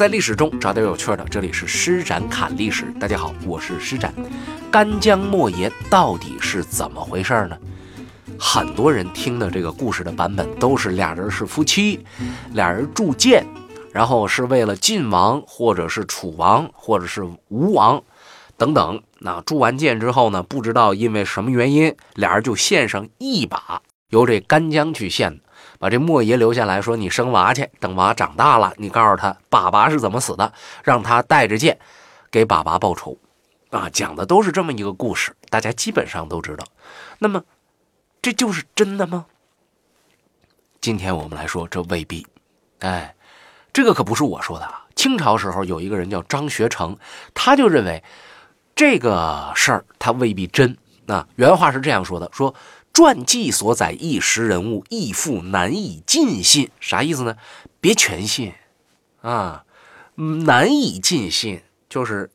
在历史中找点有趣的，这里是施展侃历史。大家好，我是施展。干将莫邪到底是怎么回事呢？很多人听的这个故事的版本都是俩人是夫妻，俩人铸剑，然后是为了晋王或者是楚王或者是吴王等等。那铸完剑之后呢，不知道因为什么原因，俩人就献上一把，由这干将去献的。把这莫爷留下来说：“你生娃去，等娃长大了，你告诉他爸爸是怎么死的，让他带着剑给爸爸报仇。”啊，讲的都是这么一个故事，大家基本上都知道。那么，这就是真的吗？今天我们来说，这未必。哎，这个可不是我说的啊。清朝时候有一个人叫张学成，他就认为这个事儿他未必真。那原话是这样说的：说。传记所载一时人物，亦复难以尽信。啥意思呢？别全信啊！难以尽信，就是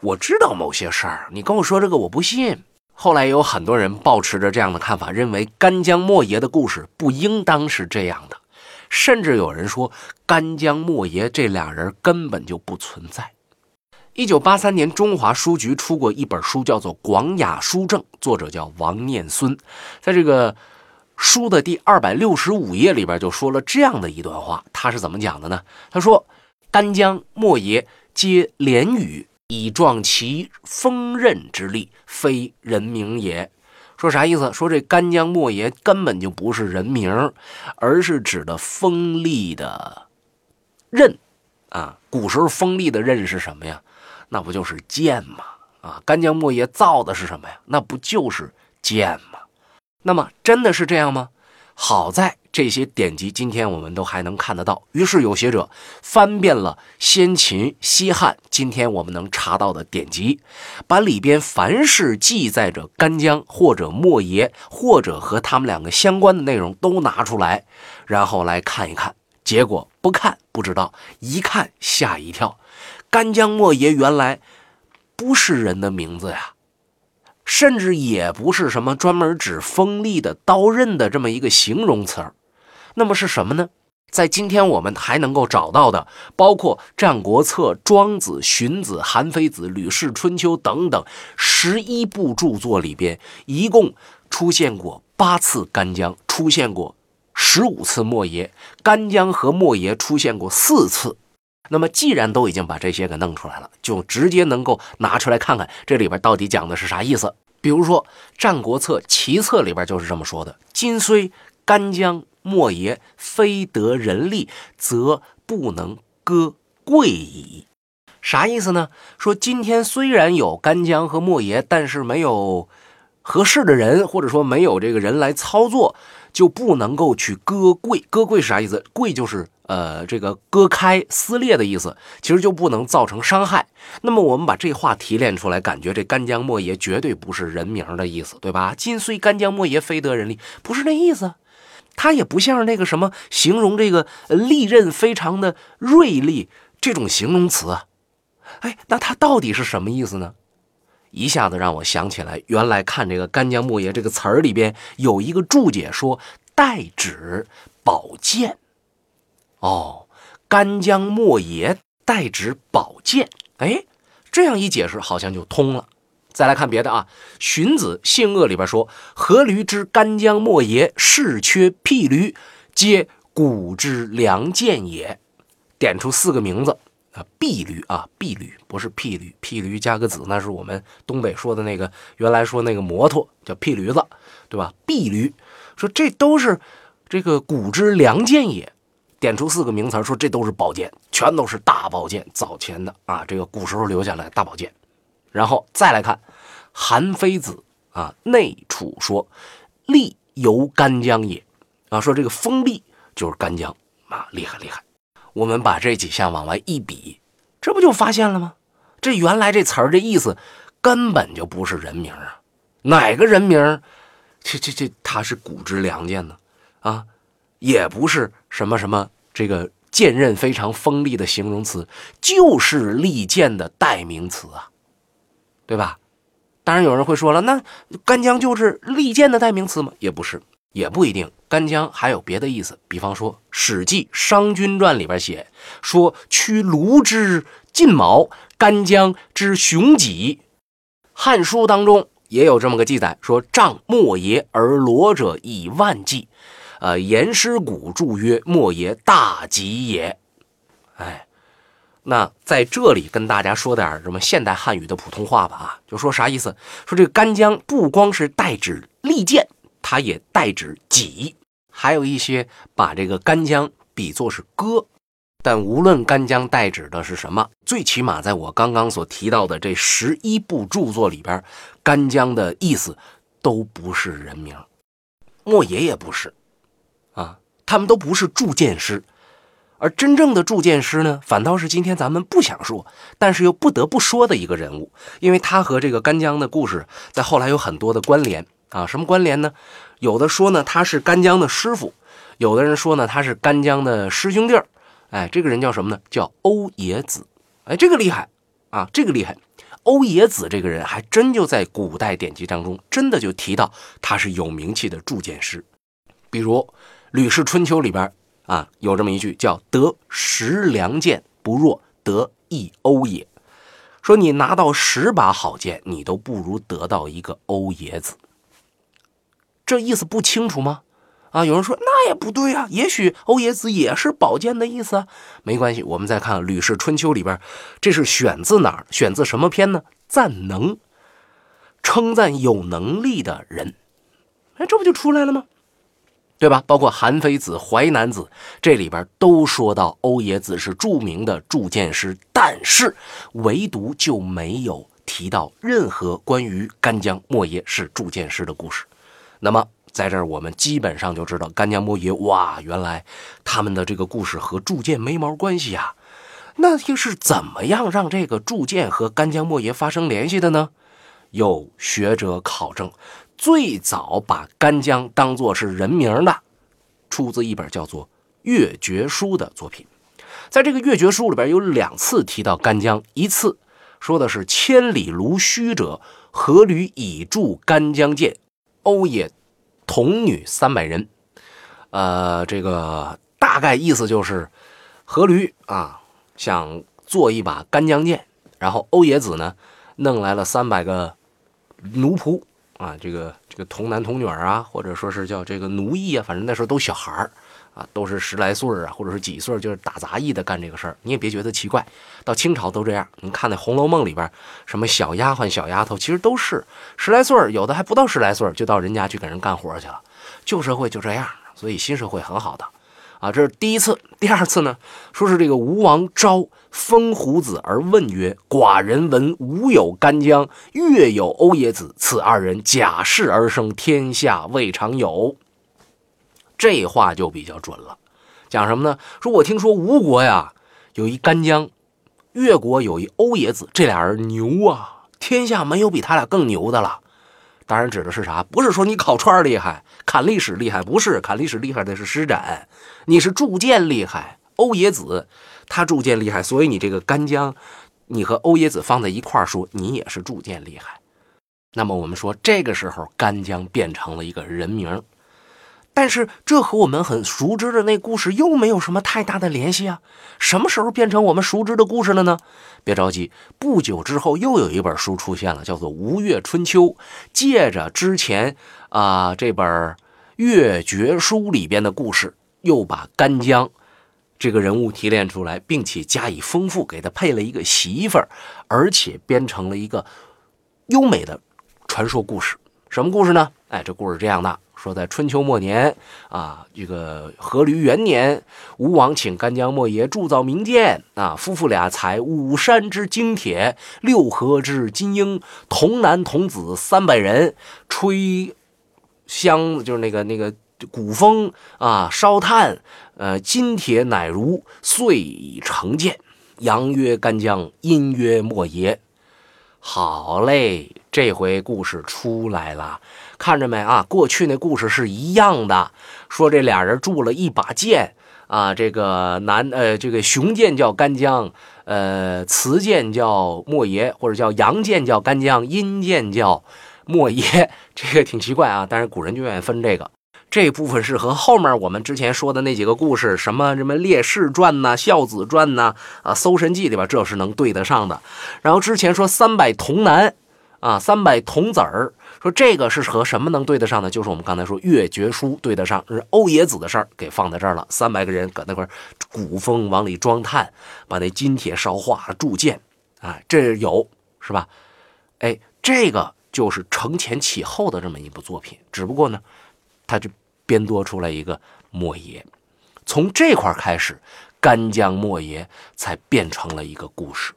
我知道某些事儿，你跟我说这个我不信。后来有很多人抱持着这样的看法，认为干将莫邪的故事不应当是这样的，甚至有人说干将莫邪这俩人根本就不存在。一九八三年，中华书局出过一本书，叫做《广雅书证》，作者叫王念孙。在这个书的第二百六十五页里边，就说了这样的一段话。他是怎么讲的呢？他说：“干将莫邪皆连语，以壮其锋刃之力，非人名也。”说啥意思？说这干将莫邪根本就不是人名，而是指的锋利的刃啊。古时候锋利的刃是什么呀？那不就是剑吗？啊，干将莫邪造的是什么呀？那不就是剑吗？那么真的是这样吗？好在这些典籍今天我们都还能看得到。于是有学者翻遍了先秦、西汉，今天我们能查到的典籍，把里边凡是记载着干将或者莫邪或者和他们两个相关的内容都拿出来，然后来看一看。结果不看不知道，一看吓一跳。干将莫邪原来不是人的名字呀，甚至也不是什么专门指锋利的刀刃的这么一个形容词儿。那么是什么呢？在今天我们还能够找到的，包括《战国策》《庄子》《荀子》《韩非子》《吕氏春秋》等等十一部著作里边，一共出现过八次干将，出现过十五次莫邪。干将和莫邪出现过四次。那么，既然都已经把这些给弄出来了，就直接能够拿出来看看这里边到底讲的是啥意思。比如说，《战国策·齐策》里边就是这么说的：“今虽干将莫邪非得人力，则不能割贵矣。”啥意思呢？说今天虽然有干将和莫邪，但是没有合适的人，或者说没有这个人来操作，就不能够去割贵。割贵是啥意思？贵就是。呃，这个割开、撕裂的意思，其实就不能造成伤害。那么我们把这话提炼出来，感觉这干将莫邪绝对不是人名的意思，对吧？今虽干将莫邪，非得人力，不是那意思。他也不像那个什么形容这个利刃非常的锐利这种形容词。哎，那他到底是什么意思呢？一下子让我想起来，原来看这个干将莫邪这个词儿里边有一个注解说，代指宝剑。哦，干将莫邪代指宝剑，哎，这样一解释好像就通了。再来看别的啊，《荀子·性恶》里边说：“阖闾之干将莫邪，士缺辟驴，皆古之良剑也。”点出四个名字啊，碧驴啊，碧驴不是屁驴，屁驴加个子，那是我们东北说的那个，原来说那个摩托叫屁驴子，对吧？碧驴说这都是这个古之良剑也。点出四个名词，说这都是宝剑，全都是大宝剑，早前的啊，这个古时候留下来大宝剑。然后再来看韩非子啊，《内储》说：“利由干将也。”啊，说这个锋利就是干将啊，厉害厉害。我们把这几项往外一比，这不就发现了吗？这原来这词儿的意思根本就不是人名啊，哪个人名？这这这，他是古之良剑呢？啊？也不是什么什么这个剑刃非常锋利的形容词，就是利剑的代名词啊，对吧？当然有人会说了，那干将就是利剑的代名词吗？也不是，也不一定，干将还有别的意思。比方说，《史记·商君传》里边写说：“驱卢之劲毛，干将之雄戟。”《汉书》当中也有这么个记载，说：“仗莫邪而罗者以万计。”呃，颜师古注曰：“莫邪大吉也。”哎，那在这里跟大家说点什么现代汉语的普通话吧啊，就说啥意思？说这个干将不光是代指利剑。它也代指己，还有一些把这个干将比作是戈，但无论干将代指的是什么，最起码在我刚刚所提到的这十一部著作里边，干将的意思都不是人名，莫邪也不是，啊，他们都不是铸剑师，而真正的铸剑师呢，反倒是今天咱们不想说，但是又不得不说的一个人物，因为他和这个干将的故事在后来有很多的关联。啊，什么关联呢？有的说呢他是干将的师傅，有的人说呢他是干将的师兄弟儿。哎，这个人叫什么呢？叫欧冶子。哎，这个厉害啊，这个厉害。欧冶子这个人还真就在古代典籍当中真的就提到他是有名气的铸剑师。比如《吕氏春秋》里边啊有这么一句叫“得十良剑不若得一欧冶”，说你拿到十把好剑，你都不如得到一个欧冶子。这意思不清楚吗？啊，有人说那也不对啊，也许欧冶子也是宝剑的意思啊。没关系，我们再看《吕氏春秋》里边，这是选自哪儿？选自什么篇呢？赞能，称赞有能力的人。哎，这不就出来了吗？对吧？包括《韩非子》《淮南子》这里边都说到欧冶子是著名的铸剑师，但是唯独就没有提到任何关于干将莫邪是铸剑师的故事。那么，在这儿我们基本上就知道干将莫邪，哇，原来他们的这个故事和铸剑没毛关系呀。那又是怎么样让这个铸剑和干将莫邪发生联系的呢？有学者考证，最早把干将当作是人名的，出自一本叫做《越绝书》的作品。在这个《越绝书》里边有两次提到干将，一次说的是千里卢须者，何履以铸干将剑。欧冶童女三百人，呃，这个大概意思就是，阖闾啊想做一把干将剑，然后欧冶子呢弄来了三百个奴仆啊，这个这个童男童女啊，或者说是叫这个奴役啊，反正那时候都小孩儿。啊，都是十来岁啊，或者是几岁，就是打杂役的干这个事儿。你也别觉得奇怪，到清朝都这样。你看那《红楼梦》里边，什么小丫鬟、小丫头，其实都是十来岁，有的还不到十来岁，就到人家去给人干活去了。旧社会就这样，所以新社会很好的。啊，这是第一次。第二次呢，说是这个吴王召封胡子而问曰：“寡人闻吴有干将，越有欧冶子，此二人假氏而生，天下未尝有。”这话就比较准了，讲什么呢？说我听说吴国呀有一干将，越国有一欧冶子，这俩人牛啊，天下没有比他俩更牛的了。当然指的是啥？不是说你烤串厉害，砍历史厉害，不是砍历史厉害的是施展，你是铸剑厉害。欧冶子他铸剑厉害，所以你这个干将，你和欧冶子放在一块说，你也是铸剑厉害。那么我们说，这个时候干将变成了一个人名。但是这和我们很熟知的那故事又没有什么太大的联系啊！什么时候变成我们熟知的故事了呢？别着急，不久之后又有一本书出现了，叫做《吴越春秋》，借着之前啊这本《越绝书》里边的故事，又把干将这个人物提炼出来，并且加以丰富，给他配了一个媳妇儿，而且编成了一个优美的传说故事。什么故事呢？哎，这故事这样的。说在春秋末年啊，这个阖闾元年，吴王请干将莫邪铸造名剑啊，夫妇俩采五山之精铁，六合之金鹰，童男童子三百人，吹香就是那个那个鼓风啊，烧炭，呃，金铁乃如，遂已成剑。阳曰干将，阴曰莫邪。好嘞，这回故事出来了。看着没啊？过去那故事是一样的，说这俩人铸了一把剑啊，这个男呃，这个雄剑叫干将，呃，雌剑叫莫邪，或者叫阳剑叫干将，阴剑叫莫邪，这个挺奇怪啊。但是古人就愿意分这个。这部分是和后面我们之前说的那几个故事，什么什么烈士传呐、孝子传呐、啊搜神记里边，这是能对得上的。然后之前说三百童男，啊三百童子儿，说这个是和什么能对得上呢？就是我们刚才说月绝书对得上，是欧冶子的事儿给放在这儿了。三百个人搁那块鼓风往里装炭，把那金铁烧化铸剑，啊，这有是吧？哎，这个就是承前启后的这么一部作品，只不过呢，他就。编多出来一个莫邪，从这块开始，干将莫邪才变成了一个故事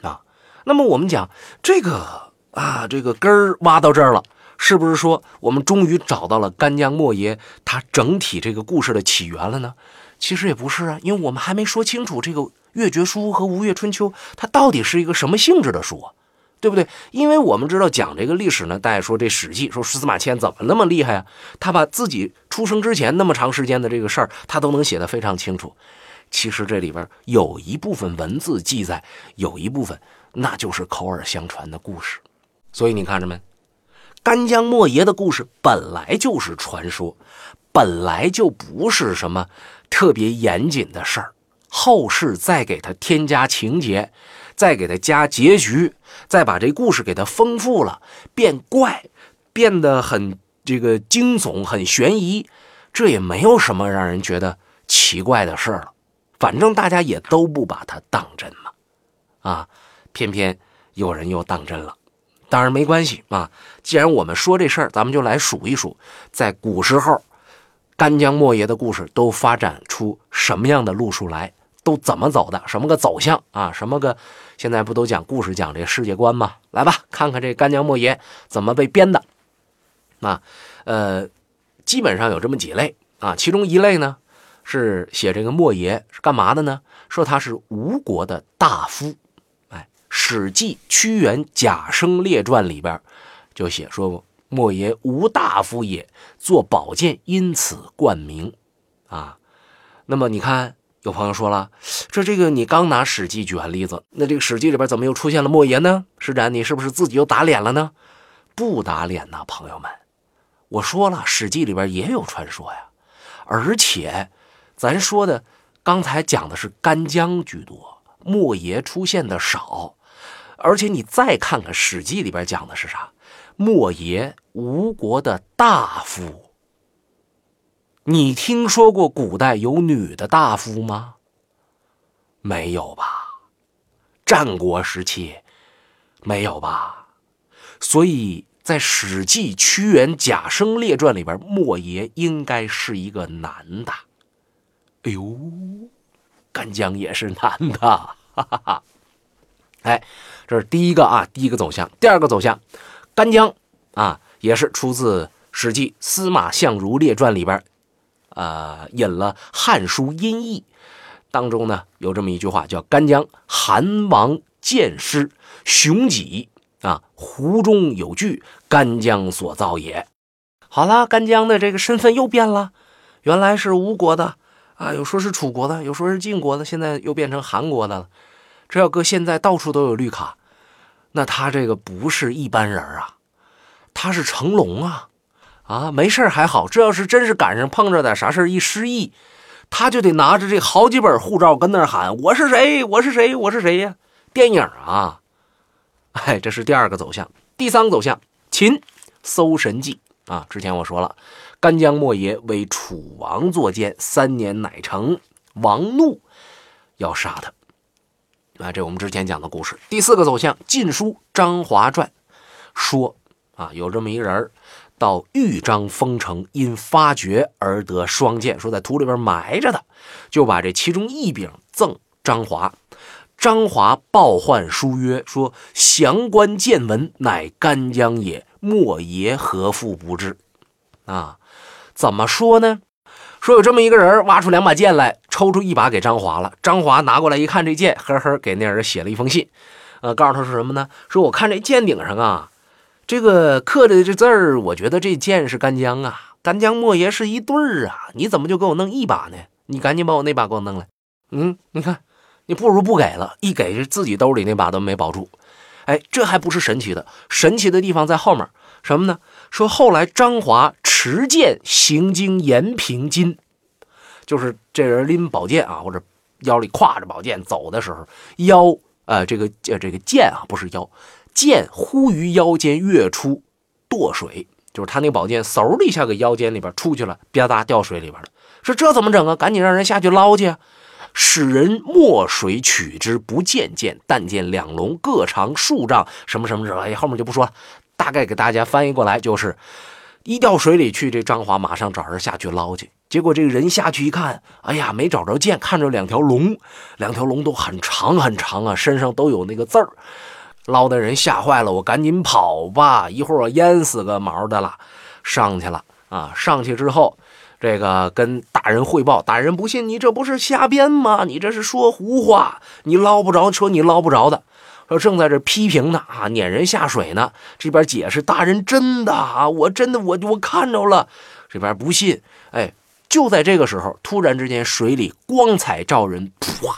啊。那么我们讲这个啊，这个根儿挖到这儿了，是不是说我们终于找到了干将莫邪他整体这个故事的起源了呢？其实也不是啊，因为我们还没说清楚这个《越绝书》和《吴越春秋》它到底是一个什么性质的书。啊对不对？因为我们知道讲这个历史呢，大家说这《史记》说司马迁怎么那么厉害啊？他把自己出生之前那么长时间的这个事儿，他都能写得非常清楚。其实这里边有一部分文字记载，有一部分那就是口耳相传的故事。所以你看着没？干将莫邪的故事本来就是传说，本来就不是什么特别严谨的事儿。后世再给他添加情节。再给他加结局，再把这故事给他丰富了，变怪，变得很这个惊悚，很悬疑，这也没有什么让人觉得奇怪的事了。反正大家也都不把它当真嘛，啊，偏偏有人又当真了。当然没关系啊，既然我们说这事儿，咱们就来数一数，在古时候，干将莫邪的故事都发展出什么样的路数来。都怎么走的？什么个走向啊？什么个？现在不都讲故事，讲这世界观吗？来吧，看看这干将莫邪怎么被编的。啊，呃，基本上有这么几类啊。其中一类呢，是写这个莫邪是干嘛的呢？说他是吴国的大夫。《史记·屈原贾生列传》里边就写说，莫邪吴大夫也，做宝剑，因此冠名。啊，那么你看。有朋友说了，这这个你刚拿《史记》举完例子，那这个《史记》里边怎么又出现了莫邪呢？施展，你是不是自己又打脸了呢？不打脸呐，朋友们，我说了，《史记》里边也有传说呀，而且咱说的刚才讲的是干将居多，莫邪出现的少，而且你再看看《史记》里边讲的是啥？莫邪吴国的大夫。你听说过古代有女的大夫吗？没有吧？战国时期没有吧？所以在《史记·屈原贾生列传》里边，莫邪应该是一个男的。哎呦，干将也是男的，哈哈哈！哎，这是第一个啊，第一个走向。第二个走向，干将啊，也是出自《史记·司马相如列传》里边。呃，引了《汉书·音译》当中呢，有这么一句话，叫“干将韩王见师雄己啊，湖中有巨，干将所造也。”好了，干将的这个身份又变了，原来是吴国的啊，有说是楚国的，有说是晋国的，现在又变成韩国的了。这要搁现在，到处都有绿卡，那他这个不是一般人啊，他是成龙啊。啊，没事还好。这要是真是赶上碰着点啥事一失忆，他就得拿着这好几本护照跟那喊：“我是谁？我是谁？我是谁呀？”电影啊，哎，这是第二个走向。第三个走向，秦《搜神记》啊。之前我说了，干将莫邪为楚王作剑，三年乃成，王怒要杀他。啊，这我们之前讲的故事。第四个走向，《晋书·张华传》说啊，有这么一人到豫章封城，因发掘而得双剑，说在土里边埋着的，就把这其中一柄赠张华。张华报唤书曰：“说降官见闻，乃干将也。莫邪何复不至？”啊，怎么说呢？说有这么一个人挖出两把剑来，抽出一把给张华了。张华拿过来一看，这剑，呵呵，给那人写了一封信，呃，告诉他说什么呢？说我看这剑顶上啊。这个刻的这字儿，我觉得这剑是干将啊，干将莫邪是一对儿啊，你怎么就给我弄一把呢？你赶紧把我那把给我弄来。嗯，你看，你不如不给了，一给自己兜里那把都没保住。哎，这还不是神奇的，神奇的地方在后面。什么呢？说后来张华持剑行经延平津，就是这人拎宝剑啊，或者腰里挎着宝剑走的时候，腰呃这个呃这个剑啊不是腰，剑忽于腰间跃出堕水，就是他那宝剑嗖的一下给腰间里边出去了，吧嗒掉水里边了。说这怎么整啊？赶紧让人下去捞去啊！使人没水取之，不见剑，但见两龙各长数丈，什么什么什么，哎，后面就不说了。大概给大家翻译过来就是：一掉水里去，这张华马上找人下去捞去。结果这个人下去一看，哎呀，没找着剑，看着两条龙，两条龙都很长很长啊，身上都有那个字儿。捞的人吓坏了，我赶紧跑吧，一会儿我淹死个毛的了。上去了啊，上去之后。这个跟大人汇报，大人不信，你这不是瞎编吗？你这是说胡话，你捞不着，说你捞不着的，说正在这批评呢啊，撵人下水呢。这边解释，大人真的啊，我真的我我看着了。这边不信，哎，就在这个时候，突然之间水里光彩照人，唰，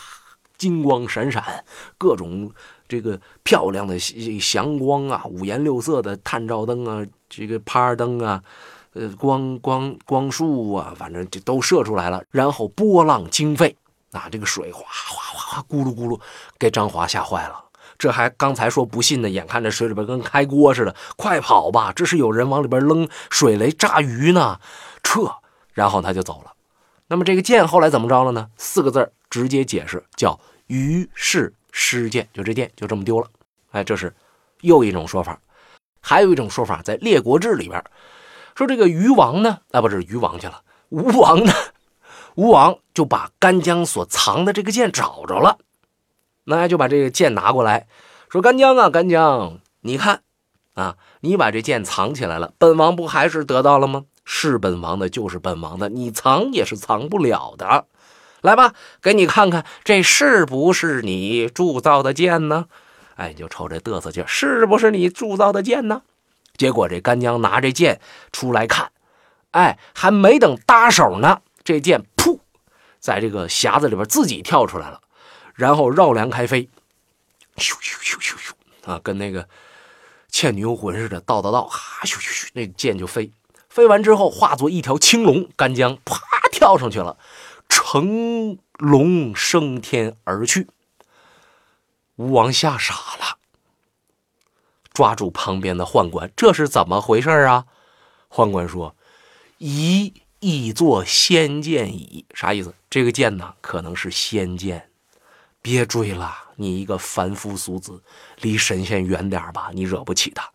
金光闪闪，各种这个漂亮的祥光啊，五颜六色的探照灯啊，这个趴灯啊。呃，光光光束啊，反正就都射出来了，然后波浪惊沸，啊，这个水哗哗哗哗，咕噜咕噜，给张华吓坏了。这还刚才说不信呢，眼看着水里边跟开锅似的，快跑吧！这是有人往里边扔水雷炸鱼呢，撤！然后他就走了。那么这个剑后来怎么着了呢？四个字直接解释叫“于是失剑”，就这剑就这么丢了。哎，这是又一种说法。还有一种说法，在《列国志》里边。说这个鱼王呢，啊，不是鱼王去了，吴王呢？吴王就把干将所藏的这个剑找着了，那就把这个剑拿过来，说：“干将啊，干将，你看，啊，你把这剑藏起来了，本王不还是得到了吗？是本王的，就是本王的，你藏也是藏不了的。来吧，给你看看，这是不是你铸造的剑呢？哎，你就瞅这嘚瑟劲，是不是你铸造的剑呢？”结果这干将拿这剑出来看，哎，还没等搭手呢，这剑噗，在这个匣子里边自己跳出来了，然后绕梁开飞，咻咻咻咻咻啊，跟那个倩女幽魂似的，道道道，哈咻咻咻，那剑就飞，飞完之后化作一条青龙，干将啪跳上去了，乘龙升天而去。吴王吓傻了。抓住旁边的宦官，这是怎么回事啊？宦官说：“宜亦作仙剑矣。”啥意思？这个剑呢，可能是仙剑。别追了，你一个凡夫俗子，离神仙远点吧，你惹不起他。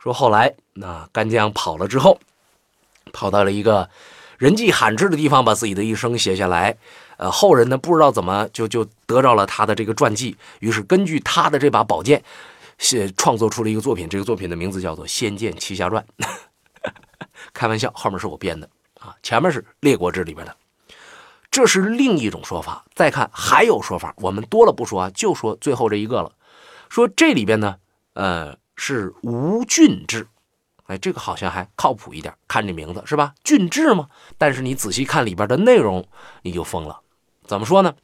说后来，那干将跑了之后，跑到了一个人迹罕至的地方，把自己的一生写下来。呃，后人呢，不知道怎么就就得到了他的这个传记，于是根据他的这把宝剑。写创作出了一个作品，这个作品的名字叫做《仙剑奇侠传》。开玩笑，后面是我编的啊，前面是《列国志》里边的。这是另一种说法。再看还有说法，我们多了不说啊，就说最后这一个了。说这里边呢，呃，是吴郡志。哎，这个好像还靠谱一点。看这名字是吧？郡志吗？但是你仔细看里边的内容，你就疯了。怎么说呢？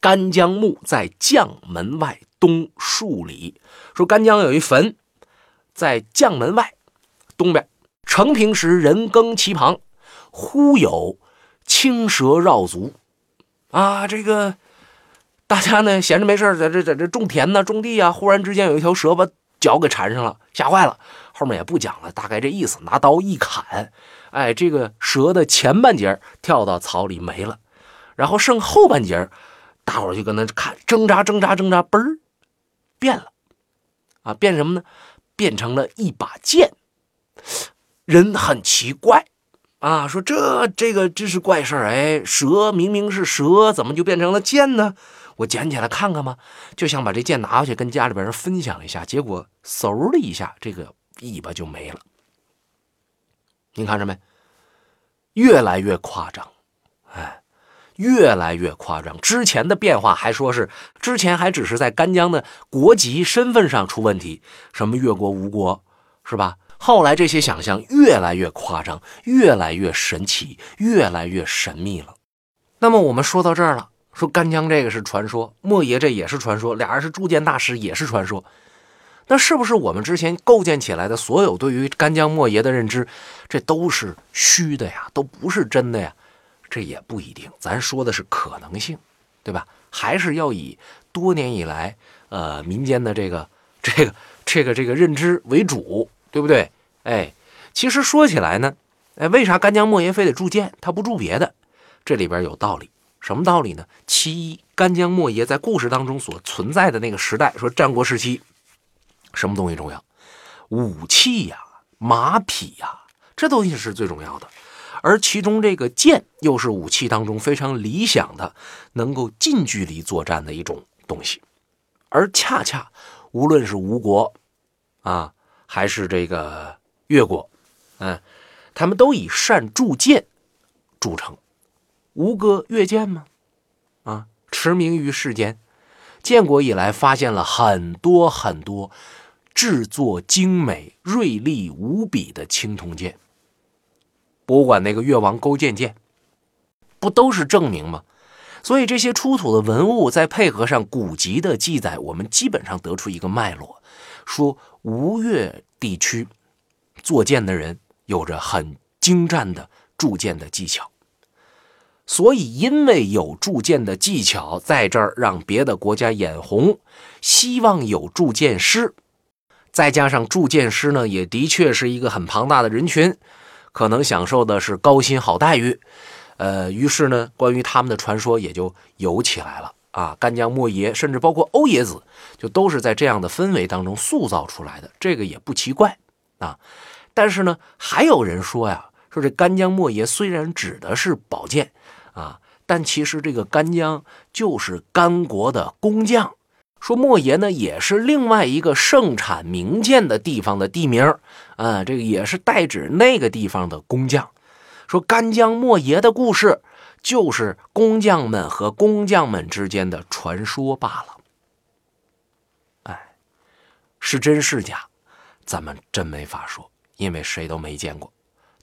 干将墓在将门外。东数里，说干将有一坟，在将门外东边。成平时，人耕其旁，忽有青蛇绕足。啊，这个大家呢闲着没事在这在这种田呢，种地啊。忽然之间有一条蛇把脚给缠上了，吓坏了。后面也不讲了，大概这意思，拿刀一砍，哎，这个蛇的前半截跳到草里没了，然后剩后半截，大伙就跟那看，挣扎挣扎挣扎，嘣儿。变了，啊，变什么呢？变成了一把剑。人很奇怪，啊，说这这个真是怪事儿。哎，蛇明明是蛇，怎么就变成了剑呢？我捡起来看看吧，就想把这剑拿回去跟家里边人分享一下。结果嗖的一下，这个尾巴就没了。您看着没？越来越夸张，哎。越来越夸张，之前的变化还说是之前还只是在干将的国籍身份上出问题，什么越国、吴国，是吧？后来这些想象越来越夸张，越来越神奇，越来越神秘了。那么我们说到这儿了，说干将这个是传说，莫邪这也是传说，俩人是铸剑大师也是传说。那是不是我们之前构建起来的所有对于干将莫邪的认知，这都是虚的呀，都不是真的呀？这也不一定，咱说的是可能性，对吧？还是要以多年以来呃民间的这个这个这个这个认知为主，对不对？哎，其实说起来呢，哎，为啥干将莫邪非得铸剑，他不铸别的？这里边有道理。什么道理呢？其一，干将莫邪在故事当中所存在的那个时代，说战国时期。什么东西重要？武器呀，马匹呀，这东西是最重要的。而其中这个剑又是武器当中非常理想的，能够近距离作战的一种东西。而恰恰无论是吴国啊，还是这个越国，嗯，他们都以善铸剑著称。吴哥越剑吗？啊，驰名于世间。建国以来，发现了很多很多。制作精美、锐利无比的青铜剑，博物馆那个越王勾践剑，不都是证明吗？所以这些出土的文物，再配合上古籍的记载，我们基本上得出一个脉络：说吴越地区做剑的人有着很精湛的铸剑的技巧。所以，因为有铸剑的技巧，在这儿让别的国家眼红，希望有铸剑师。再加上铸剑师呢，也的确是一个很庞大的人群，可能享受的是高薪好待遇，呃，于是呢，关于他们的传说也就有起来了啊。干将莫邪，甚至包括欧冶子，就都是在这样的氛围当中塑造出来的，这个也不奇怪啊。但是呢，还有人说呀，说这干将莫邪虽然指的是宝剑啊，但其实这个干将就是干国的工匠。说莫邪呢，也是另外一个盛产名剑的地方的地名啊，这个也是代指那个地方的工匠。说干将莫邪的故事，就是工匠们和工匠们之间的传说罢了。哎，是真是假，咱们真没法说，因为谁都没见过。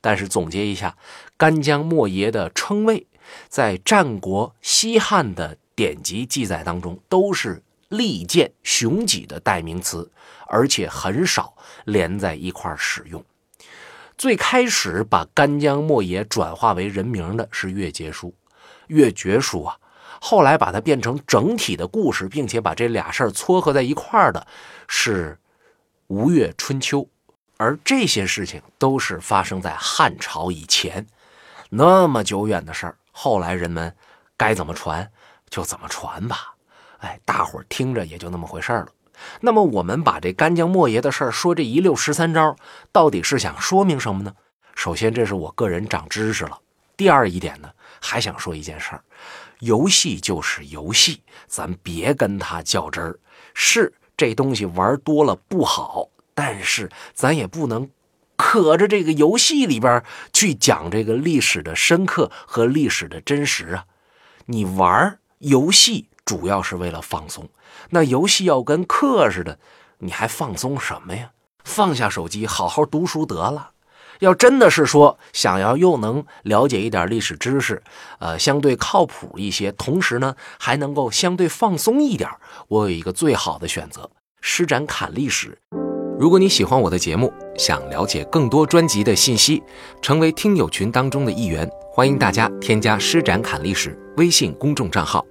但是总结一下，干将莫邪的称谓，在战国西汉的典籍记载当中都是。利剑雄戟的代名词，而且很少连在一块使用。最开始把干将莫邪转化为人名的是《越节书》，《越绝书》啊，后来把它变成整体的故事，并且把这俩事儿撮合在一块儿的是《吴越春秋》，而这些事情都是发生在汉朝以前，那么久远的事儿，后来人们该怎么传就怎么传吧。哎，大伙儿听着也就那么回事了。那么我们把这干将莫邪的事儿说这一溜十三招，到底是想说明什么呢？首先，这是我个人长知识了。第二一点呢，还想说一件事儿：游戏就是游戏，咱别跟他较真儿。是这东西玩多了不好，但是咱也不能可着这个游戏里边去讲这个历史的深刻和历史的真实啊。你玩游戏。主要是为了放松，那游戏要跟课似的，你还放松什么呀？放下手机，好好读书得了。要真的是说想要又能了解一点历史知识，呃，相对靠谱一些，同时呢还能够相对放松一点，我有一个最好的选择——施展侃历史。如果你喜欢我的节目，想了解更多专辑的信息，成为听友群当中的一员，欢迎大家添加施展侃历史微信公众账号。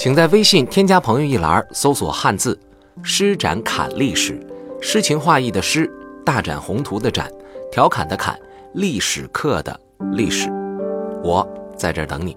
请在微信添加朋友一栏搜索汉字“施展侃历史”，诗情画意的诗，大展宏图的展，调侃的侃，历史课的历史，我在这儿等你。